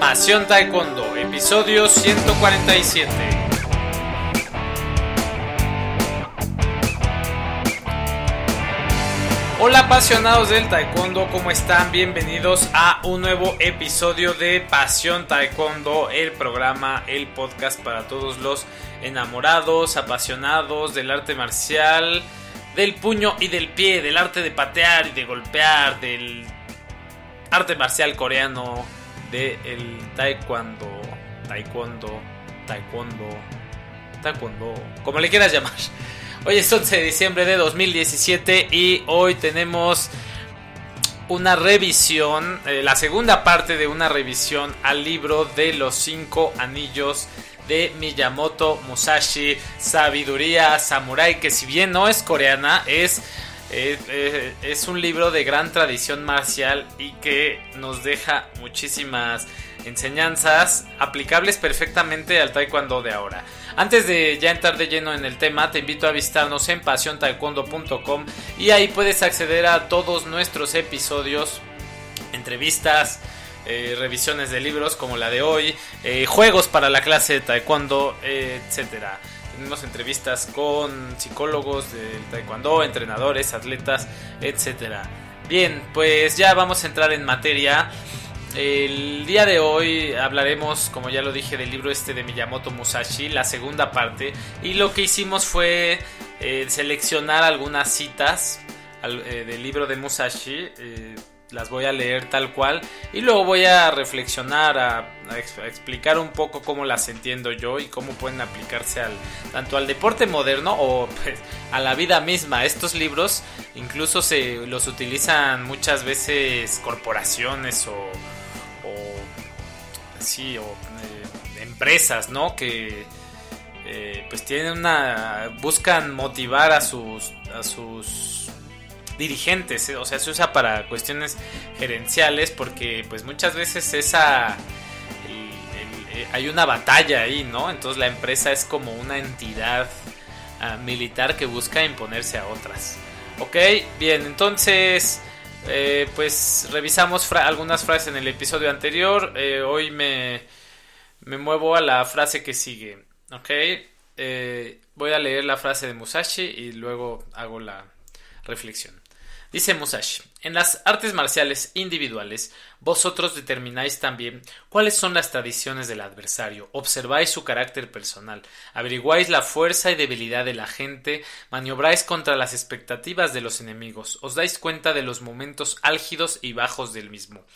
Pasión Taekwondo, episodio 147. Hola apasionados del Taekwondo, ¿cómo están? Bienvenidos a un nuevo episodio de Pasión Taekwondo, el programa, el podcast para todos los enamorados, apasionados del arte marcial, del puño y del pie, del arte de patear y de golpear, del arte marcial coreano, del taekwondo, taekwondo, taekwondo, taekwondo, como le quieras llamar. Hoy es 11 de diciembre de 2017 y hoy tenemos una revisión, eh, la segunda parte de una revisión al libro de los cinco anillos de Miyamoto Musashi, Sabiduría Samurai, que si bien no es coreana, es, es, un libro de gran tradición marcial y que nos deja muchísimas enseñanzas aplicables perfectamente al taekwondo de ahora. Antes de ya entrar de lleno en el tema, te invito a visitarnos en pasiontaekwondo.com y ahí puedes acceder a todos nuestros episodios, entrevistas, eh, revisiones de libros como la de hoy, eh, juegos para la clase de taekwondo, eh, etcétera. Tenemos entrevistas con psicólogos del taekwondo, entrenadores, atletas, etcétera. Bien, pues ya vamos a entrar en materia. El día de hoy hablaremos, como ya lo dije, del libro este de Miyamoto Musashi, la segunda parte. Y lo que hicimos fue eh, seleccionar algunas citas eh, del libro de Musashi. Eh, las voy a leer tal cual. Y luego voy a reflexionar, a, a, ex, a, explicar un poco cómo las entiendo yo y cómo pueden aplicarse al, tanto al deporte moderno o pues, a la vida misma. Estos libros incluso se los utilizan muchas veces corporaciones o sí, o eh, empresas, ¿no? Que eh, pues tienen una, buscan motivar a sus, a sus dirigentes, ¿eh? o sea, se usa para cuestiones gerenciales porque pues muchas veces esa, el, hay una batalla ahí, ¿no? Entonces la empresa es como una entidad uh, militar que busca imponerse a otras. Ok, bien, entonces... Eh, pues revisamos algunas frases en el episodio anterior. Eh, hoy me, me, muevo a la frase que sigue. Ok. Eh, voy a leer la frase de Musashi y luego hago la reflexión. Dice Musashi, en las artes marciales individuales, vosotros determináis también cuáles son las tradiciones del adversario, observáis su carácter personal, averiguáis la fuerza y debilidad de la gente, maniobráis contra las expectativas de los enemigos, os dais cuenta de los momentos álgidos y bajos del mismo,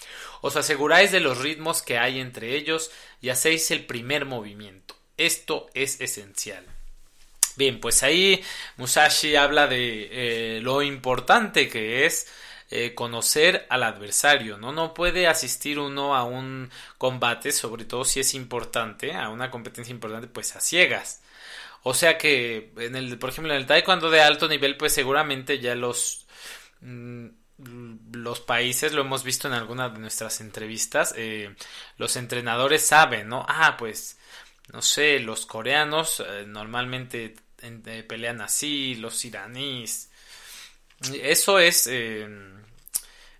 os aseguráis de los ritmos que hay entre ellos y hacéis el primer movimiento. Esto es esencial. Bien, pues ahí Musashi habla de eh, lo importante que es eh, conocer al adversario, ¿no? No puede asistir uno a un combate, sobre todo si es importante, a una competencia importante, pues a ciegas. O sea que, en el, por ejemplo, en el taekwondo de alto nivel, pues seguramente ya los... Mmm, los países, lo hemos visto en algunas de nuestras entrevistas, eh, los entrenadores saben, ¿no? Ah, pues no sé, los coreanos normalmente eh, pelean así, los iraníes. Eso es, eh,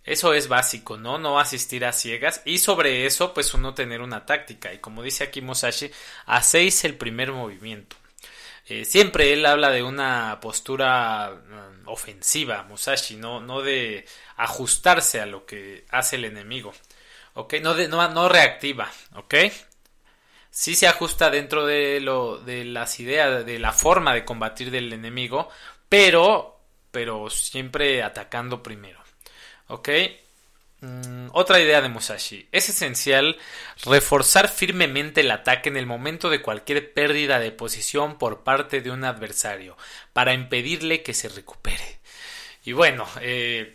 eso es básico, ¿no? No asistir a ciegas y sobre eso, pues uno tener una táctica. Y como dice aquí Musashi, hacéis el primer movimiento. Eh, siempre él habla de una postura um, ofensiva, Musashi, no, no de ajustarse a lo que hace el enemigo. ¿Ok? No, de, no, no reactiva, ¿ok? Sí se ajusta dentro de lo de las ideas de la forma de combatir del enemigo pero pero siempre atacando primero ok mm, otra idea de Musashi. Es esencial reforzar firmemente el ataque en el momento de cualquier pérdida de posición por parte de un adversario para impedirle que se recupere. Y bueno eh,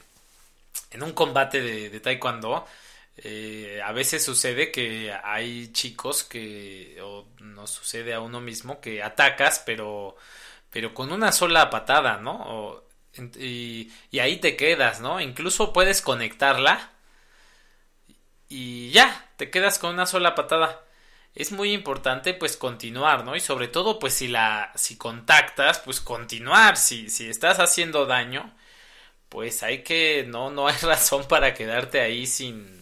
en un combate de, de taekwondo eh, a veces sucede que hay chicos que, o nos sucede a uno mismo, que atacas, pero, pero con una sola patada, ¿no? Y, y, ahí te quedas, ¿no? Incluso puedes conectarla y ya, te quedas con una sola patada. Es muy importante pues continuar, ¿no? Y sobre todo pues si la si contactas, pues continuar, si si estás haciendo daño, pues hay que no no hay razón para quedarte ahí sin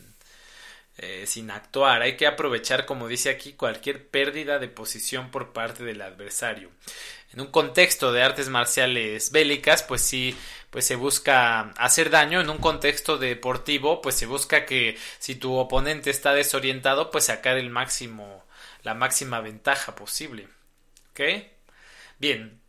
eh, sin actuar. Hay que aprovechar, como dice aquí, cualquier pérdida de posición por parte del adversario. En un contexto de artes marciales bélicas, pues sí, pues se busca hacer daño. En un contexto deportivo, pues se busca que si tu oponente está desorientado, pues sacar el máximo, la máxima ventaja posible. ¿Ok? Bien,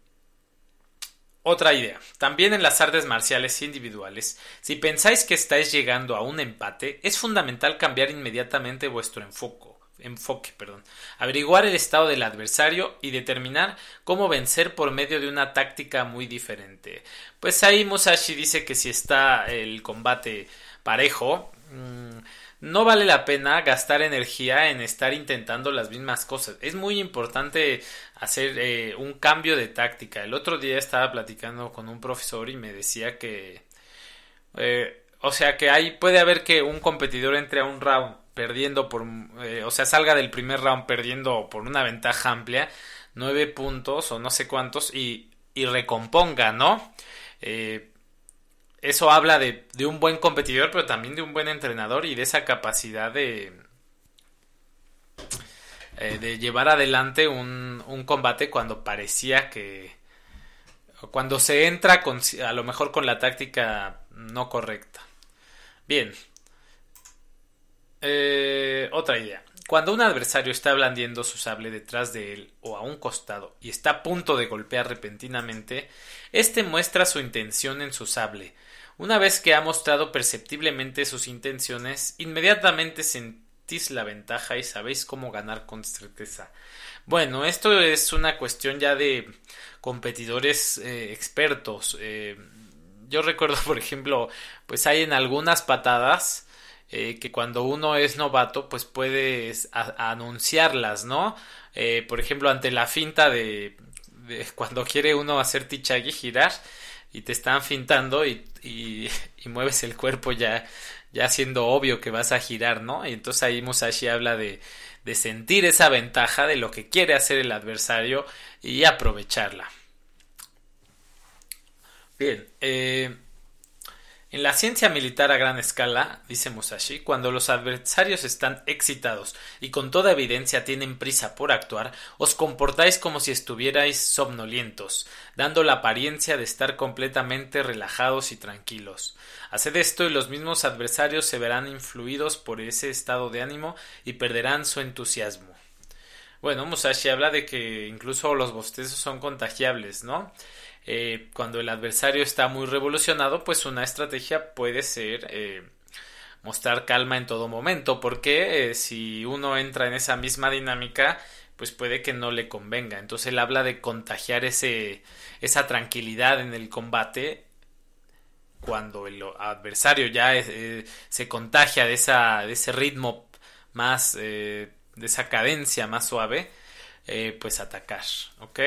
otra idea. También en las artes marciales individuales, si pensáis que estáis llegando a un empate, es fundamental cambiar inmediatamente vuestro enfoque, enfoque, perdón, averiguar el estado del adversario y determinar cómo vencer por medio de una táctica muy diferente. Pues ahí Musashi dice que si está el combate parejo, mm, no vale la pena gastar energía en estar intentando las mismas cosas. Es muy importante hacer eh, un cambio de táctica. El otro día estaba platicando con un profesor y me decía que, eh, o sea, que ahí puede haber que un competidor entre a un round perdiendo por, eh, o sea, salga del primer round perdiendo por una ventaja amplia, nueve puntos o no sé cuántos y, y recomponga, ¿no? Eso habla de, un buen competidor, pero también de un buen entrenador y de esa capacidad de, eh, de llevar adelante un, combate cuando parecía que... cuando se entra a lo mejor con la táctica no correcta. Bien. Eh, otra idea. Cuando un adversario está blandiendo su sable detrás de él o a un costado y está a punto de golpear repentinamente, éste muestra su intención en su sable, una vez que ha mostrado perceptiblemente sus intenciones, inmediatamente sentís la ventaja y sabéis cómo ganar con certeza. Bueno, esto es una cuestión ya de competidores eh, expertos. Eh, yo recuerdo, por ejemplo, pues hay en algunas patadas eh, que cuando uno es novato, pues puedes anunciarlas, ¿no? por ejemplo, ante la finta de, de cuando quiere uno hacer tichagi girar, y te están fintando y, y, mueves el cuerpo ya, ya siendo obvio que vas a girar, ¿no? Y entonces ahí Musashi habla de, de sentir esa ventaja de lo que quiere hacer el adversario y aprovecharla. Bien, eh, en la ciencia militar a gran escala, dice Musashi, cuando los adversarios están excitados y con toda evidencia tienen prisa por actuar, os comportáis como si estuvierais somnolientos, dando la apariencia de estar completamente relajados y tranquilos. Haced esto y los mismos adversarios se verán influidos por ese estado de ánimo y perderán su entusiasmo. Bueno, Musashi habla de que incluso los bostezos son contagiables, ¿no? Eh, cuando el adversario está muy revolucionado, pues una estrategia puede ser eh, mostrar calma en todo momento, porque eh, si uno entra en esa misma dinámica, pues puede que no le convenga. Entonces él habla de contagiar ese, esa tranquilidad en el combate cuando el adversario ya se contagia de, esa, de ese ritmo más, de esa cadencia más suave, pues atacar, ¿ok?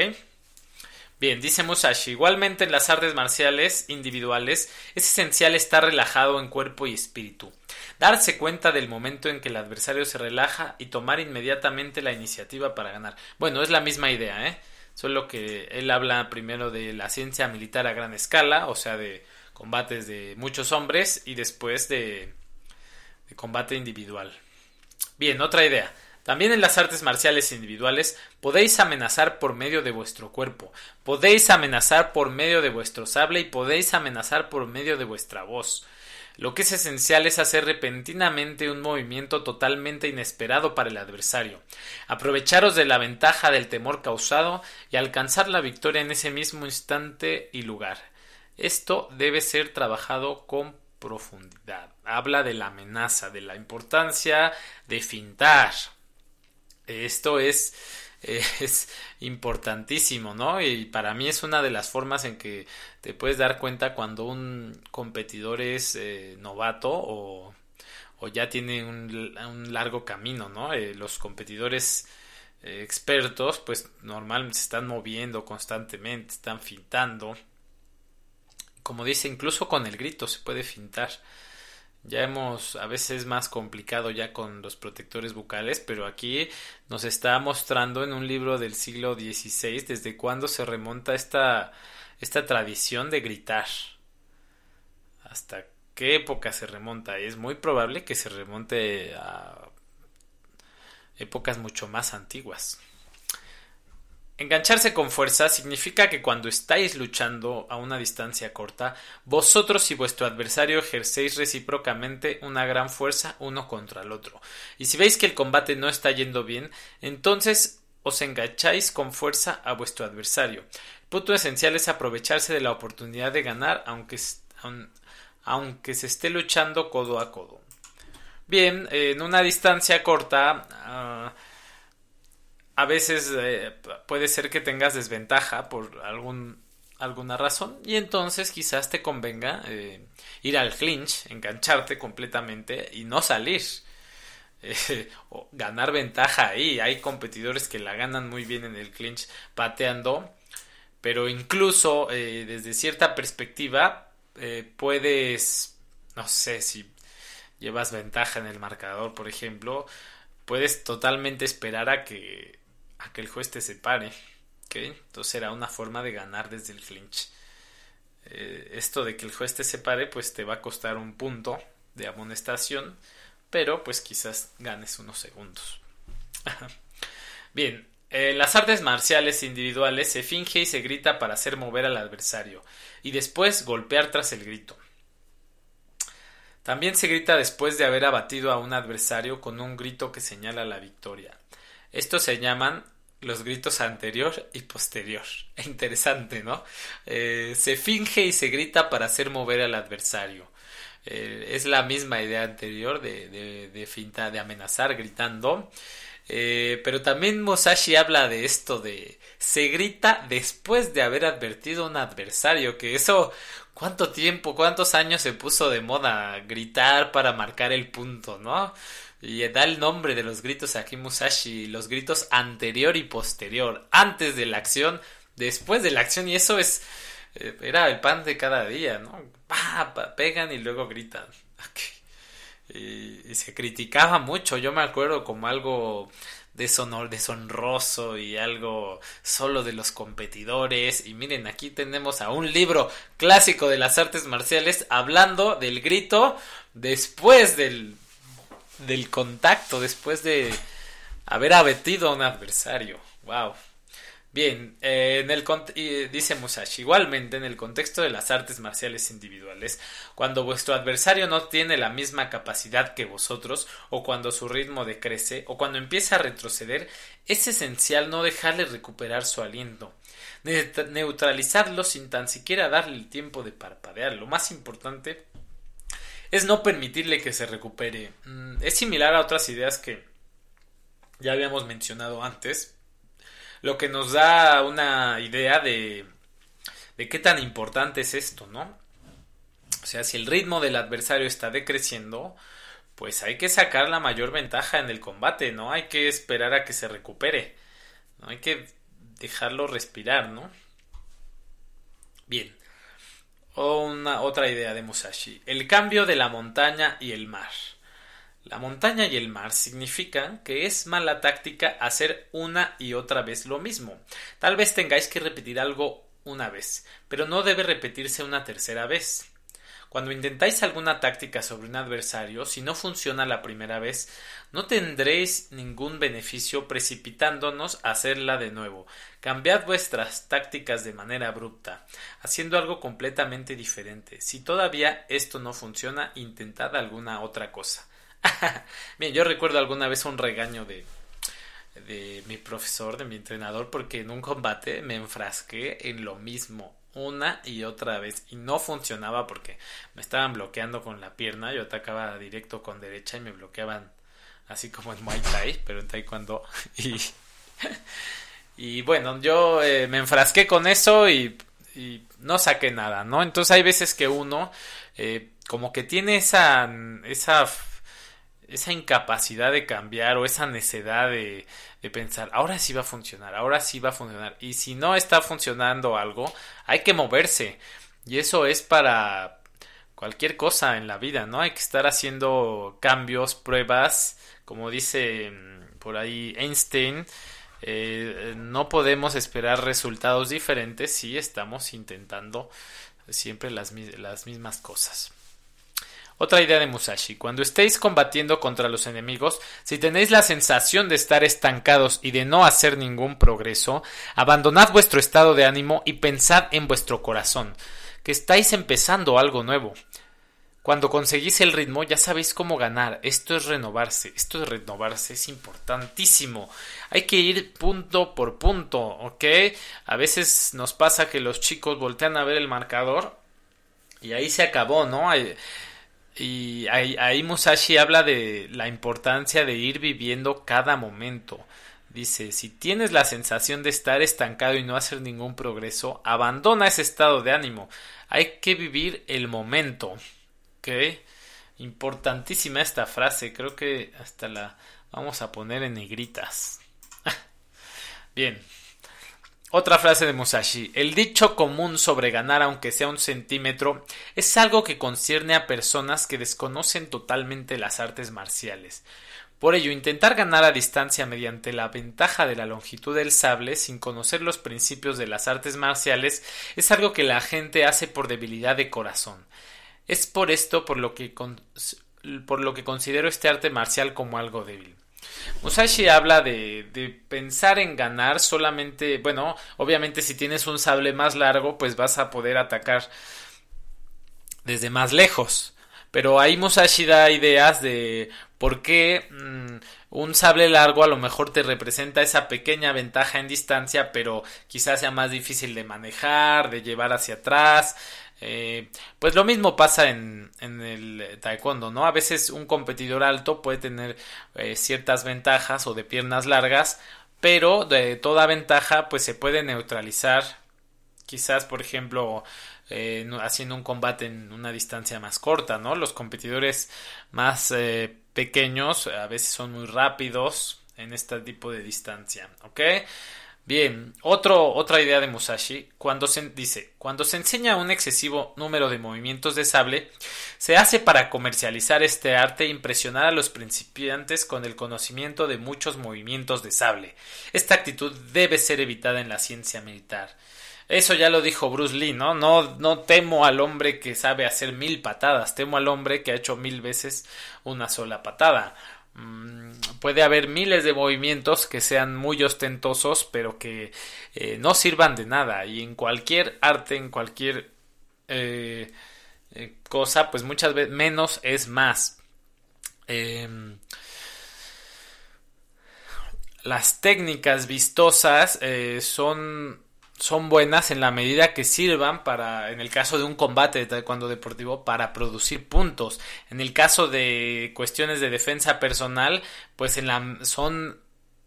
Bien, dice Musashi, igualmente en las artes marciales individuales es esencial estar relajado en cuerpo y espíritu, darse cuenta del momento en que el adversario se relaja y tomar inmediatamente la iniciativa para ganar. Bueno, es la misma idea, ¿eh? Solo que él habla primero de la ciencia militar a gran escala, o sea, de combates de muchos hombres y después de, de combate individual. Bien, otra idea. También en las artes marciales individuales podéis amenazar por medio de vuestro cuerpo, podéis amenazar por medio de vuestro sable y podéis amenazar por medio de vuestra voz. Lo que es esencial es hacer repentinamente un movimiento totalmente inesperado para el adversario, aprovecharos de la ventaja del temor causado y alcanzar la victoria en ese mismo instante y lugar. Esto debe ser trabajado con profundidad. Habla de la amenaza, de la importancia de fintar, esto es, es importantísimo, ¿no? Y para mí es una de las formas en que te puedes dar cuenta cuando un competidor es eh, novato o, ya tiene un, largo camino, ¿no? Eh, los competidores eh, expertos, pues normalmente se están moviendo constantemente, están fintando. Como dice, incluso con el grito se puede fintar. Ya hemos, a veces más complicado ya con los protectores bucales, pero aquí nos está mostrando en un libro del siglo XVI desde cuándo se remonta esta, esta tradición de gritar. Hasta qué época se remonta? Es muy probable que se remonte a épocas mucho más antiguas. Engancharse con fuerza significa que cuando estáis luchando a una distancia corta, vosotros y vuestro adversario ejercéis recíprocamente una gran fuerza uno contra el otro. Y si veis que el combate no está yendo bien, entonces os engancháis con fuerza a vuestro adversario. El punto esencial es aprovecharse de la oportunidad de ganar aunque, aunque se esté luchando codo a codo. Bien, en una distancia corta, a veces eh, puede ser que tengas desventaja por algún, alguna razón y entonces quizás te convenga eh, ir al clinch, engancharte completamente y no salir. Eh, o ganar ventaja ahí. Hay competidores que la ganan muy bien en el clinch pateando, pero incluso desde cierta perspectiva puedes, no sé si llevas ventaja en el marcador, por ejemplo, puedes totalmente esperar a que, a que el juez te separe. Entonces será una forma de ganar desde el clinch. Eh, esto de que el juez te separe, pues te va a costar un punto de amonestación, pero pues quizás ganes unos segundos. Bien, en las artes marciales individuales se finge y se grita para hacer mover al adversario y después golpear tras el grito. También se grita después de haber abatido a un adversario con un grito que señala la victoria. Estos se llaman los gritos anterior y posterior. Interesante, ¿no? Eh, se finge y se grita para hacer mover al adversario. Eh, es la misma idea anterior de, de, de finta, de amenazar gritando. Eh, pero también Musashi habla de esto de se grita después de haber advertido a un adversario, que eso cuánto tiempo, cuántos años se puso de moda gritar para marcar el punto, ¿no? Y da el nombre de los gritos aquí Musashi, los gritos anterior y posterior, antes de la acción, después de la acción, y eso es, eh, era el pan de cada día, ¿no? pegan y luego gritan. y se criticaba mucho, yo me acuerdo como algo deshonor, deshonroso y algo solo de los competidores. Y miren, aquí tenemos a un libro clásico de las artes marciales hablando del grito después del, del contacto, después de haber abatido a un adversario. ¡Wow! Bien, eh, en el dice Musashi, igualmente en el contexto de las artes marciales individuales, cuando vuestro adversario no tiene la misma capacidad que vosotros, o cuando su ritmo decrece, o cuando empieza a retroceder, es esencial no dejarle recuperar su aliento, neutralizarlo sin tan siquiera darle el tiempo de parpadear. Lo más importante es no permitirle que se recupere. Mm, es similar a otras ideas que ya habíamos mencionado antes, lo que nos da una idea de, de qué tan importante es esto, ¿no? O sea, si el ritmo del adversario está decreciendo, pues hay que sacar la mayor ventaja en el combate, ¿no? Hay que esperar a que se recupere, ¿no? Hay que dejarlo respirar, ¿no? Bien. Una, otra idea de Musashi. El cambio de la montaña y el mar. La montaña y el mar significan que es mala táctica hacer una y otra vez lo mismo. Tal vez tengáis que repetir algo una vez, pero no debe repetirse una tercera vez. Cuando intentáis alguna táctica sobre un adversario, si no funciona la primera vez, no tendréis ningún beneficio precipitándonos a hacerla de nuevo. Cambiad vuestras tácticas de manera abrupta, haciendo algo completamente diferente. Si todavía esto no funciona, intentad alguna otra cosa. Bien, yo recuerdo alguna vez un regaño de, de mi profesor, de mi entrenador, porque en un combate me enfrasqué en lo mismo una y otra vez y no funcionaba porque me estaban bloqueando con la pierna, yo atacaba directo con derecha y me bloqueaban así como en Muay Thai, pero en Taekwondo y, y bueno, yo eh, me enfrasqué con eso y, y, no saqué nada, ¿no? Entonces hay veces que uno eh, como que tiene esa, esa esa incapacidad de cambiar o esa necedad de, de, pensar, ahora sí va a funcionar, ahora sí va a funcionar. Y si no está funcionando algo, hay que moverse. Y eso es para cualquier cosa en la vida, ¿no? Hay que estar haciendo cambios, pruebas, como dice mm, por ahí Einstein. Eh, no podemos esperar resultados diferentes si estamos intentando siempre las, las mismas cosas. Otra idea de Musashi. Cuando estéis combatiendo contra los enemigos, si tenéis la sensación de estar estancados y de no hacer ningún progreso, abandonad vuestro estado de ánimo y pensad en vuestro corazón, que estáis empezando algo nuevo. Cuando conseguís el ritmo ya sabéis cómo ganar. Esto es renovarse. Esto de renovarse es importantísimo. Hay que ir punto por punto, ¿ok? A veces nos pasa que los chicos voltean a ver el marcador y ahí se acabó, ¿no? Y ahí, Musashi habla de la importancia de ir viviendo cada momento. Dice, si tienes la sensación de estar estancado y no hacer ningún progreso, abandona ese estado de ánimo. Hay que vivir el momento. ¿Ok? Importantísima esta frase. Creo que hasta la vamos a poner en negritas. Bien. Otra frase de Musashi. El dicho común sobre ganar aunque sea un centímetro es algo que concierne a personas que desconocen totalmente las artes marciales. Por ello, intentar ganar a distancia mediante la ventaja de la longitud del sable sin conocer los principios de las artes marciales es algo que la gente hace por debilidad de corazón. Es por esto por lo que, por lo que considero este arte marcial como algo débil. Musashi habla de, pensar en ganar solamente, bueno, obviamente si tienes un sable más largo, pues vas a poder atacar desde más lejos. Pero ahí Musashi da ideas de por qué mm, un sable largo a lo mejor te representa esa pequeña ventaja en distancia, pero quizás sea más difícil de manejar, de llevar hacia atrás. Eh, pues lo mismo pasa en, el taekwondo, ¿no? A veces un competidor alto puede tener eh, ciertas ventajas o de piernas largas, pero de toda ventaja pues se puede neutralizar. Quizás, por ejemplo, eh, haciendo un combate en una distancia más corta, ¿no? Los competidores más pequeños a veces son muy rápidos en este tipo de distancia, ¿ok? Bien, otra idea de Musashi, cuando se dice, cuando se enseña un excesivo número de movimientos de sable, se hace para comercializar este arte e impresionar a los principiantes con el conocimiento de muchos movimientos de sable. Esta actitud debe ser evitada en la ciencia militar. Eso ya lo dijo Bruce Lee, ¿no? No, no temo al hombre que sabe hacer mil patadas, temo al hombre que ha hecho mil veces una sola patada. Mm, puede haber miles de movimientos que sean muy ostentosos, pero que eh, no sirvan de nada. Y en cualquier arte, en cualquier eh, eh, cosa, pues muchas veces menos es más. Em, las técnicas vistosas son son buenas en la medida que sirvan para, en el caso de un combate de taekwondo deportivo, para producir puntos. En el caso de cuestiones de defensa personal, pues en la, son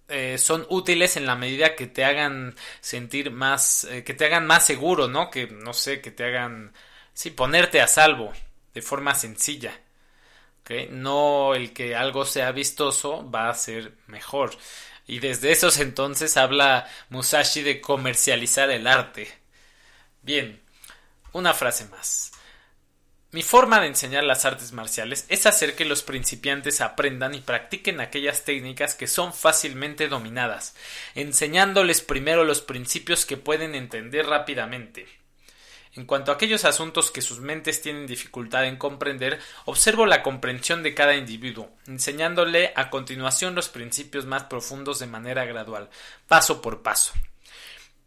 eh, son útiles en la medida que te hagan sentir más, eh, que te hagan más seguro, ¿no? Que, no sé, que te hagan, sí, ponerte a salvo de forma sencilla. ¿okay? No el que algo sea vistoso va a ser mejor. Y desde esos entonces habla Musashi de comercializar el arte. Bien, una frase más. Mi forma de enseñar las artes marciales es hacer que los principiantes aprendan y practiquen aquellas técnicas que son fácilmente dominadas, enseñándoles primero los principios que pueden entender rápidamente. En cuanto a aquellos asuntos que sus mentes tienen dificultad en comprender, observo la comprensión de cada individuo, enseñándole a continuación los principios más profundos de manera gradual, paso por paso.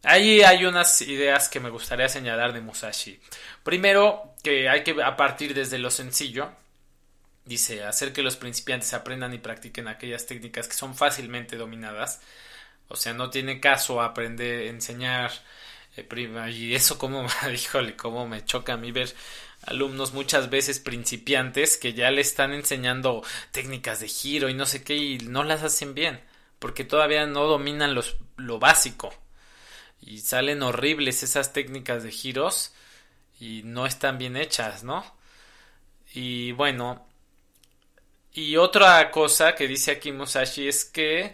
Ahí hay unas ideas que me gustaría señalar de Musashi. Primero, que hay que a partir desde lo sencillo, dice, hacer que los principiantes aprendan y practiquen aquellas técnicas que son fácilmente dominadas. O sea, no tiene caso aprender, enseñar eh, y eso como, híjole, como me choca a mí ver alumnos muchas veces principiantes que ya le están enseñando técnicas de giro y no sé qué y no las hacen bien porque todavía no dominan los, lo básico y salen horribles esas técnicas de giros y no están bien hechas, ¿no? Y bueno, y otra cosa que dice aquí Musashi es que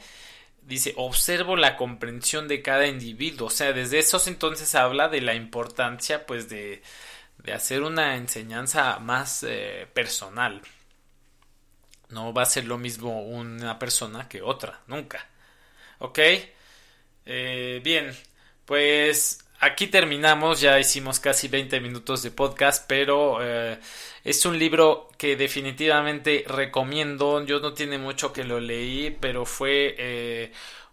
dice, observo la comprensión de cada individuo. O sea, desde esos entonces habla de la importancia, pues, de, de hacer una enseñanza más eh, personal. No va a ser lo mismo una persona que otra, nunca. ¿Ok? Eh, bien, pues aquí terminamos, ya hicimos casi 20 minutos de podcast, pero eh, es un libro que definitivamente recomiendo. Yo no tiene mucho que lo leí, pero fue eh,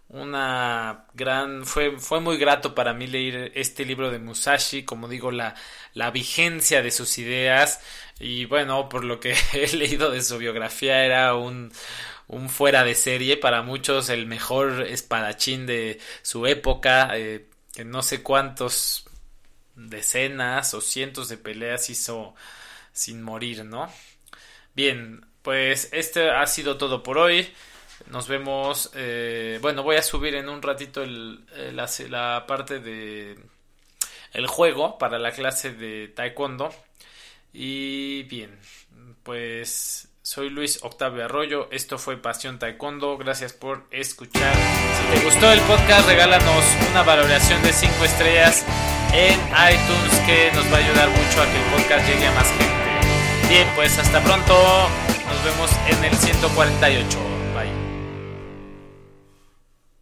una gran fue fue muy grato para mí leer este libro de Musashi, como digo, la la vigencia de sus ideas y bueno, por lo que he leído de su biografía era un un fuera de serie, para muchos el mejor espadachín de su época, eh, que no sé cuántos decenas o cientos de peleas hizo sin morir, ¿no? Bien, pues este ha sido todo por hoy. Nos vemos. Eh, bueno, voy a subir en un ratito el, la, la, parte de el juego para la clase de taekwondo. Y bien, pues soy Luis Octavio Arroyo, esto fue Pasión Taekwondo, gracias por escuchar. Si te gustó el podcast, regálanos una valoración de 5 estrellas en iTunes que nos va a ayudar mucho a que el podcast llegue a más gente. Bien, pues hasta pronto, nos vemos en el 148.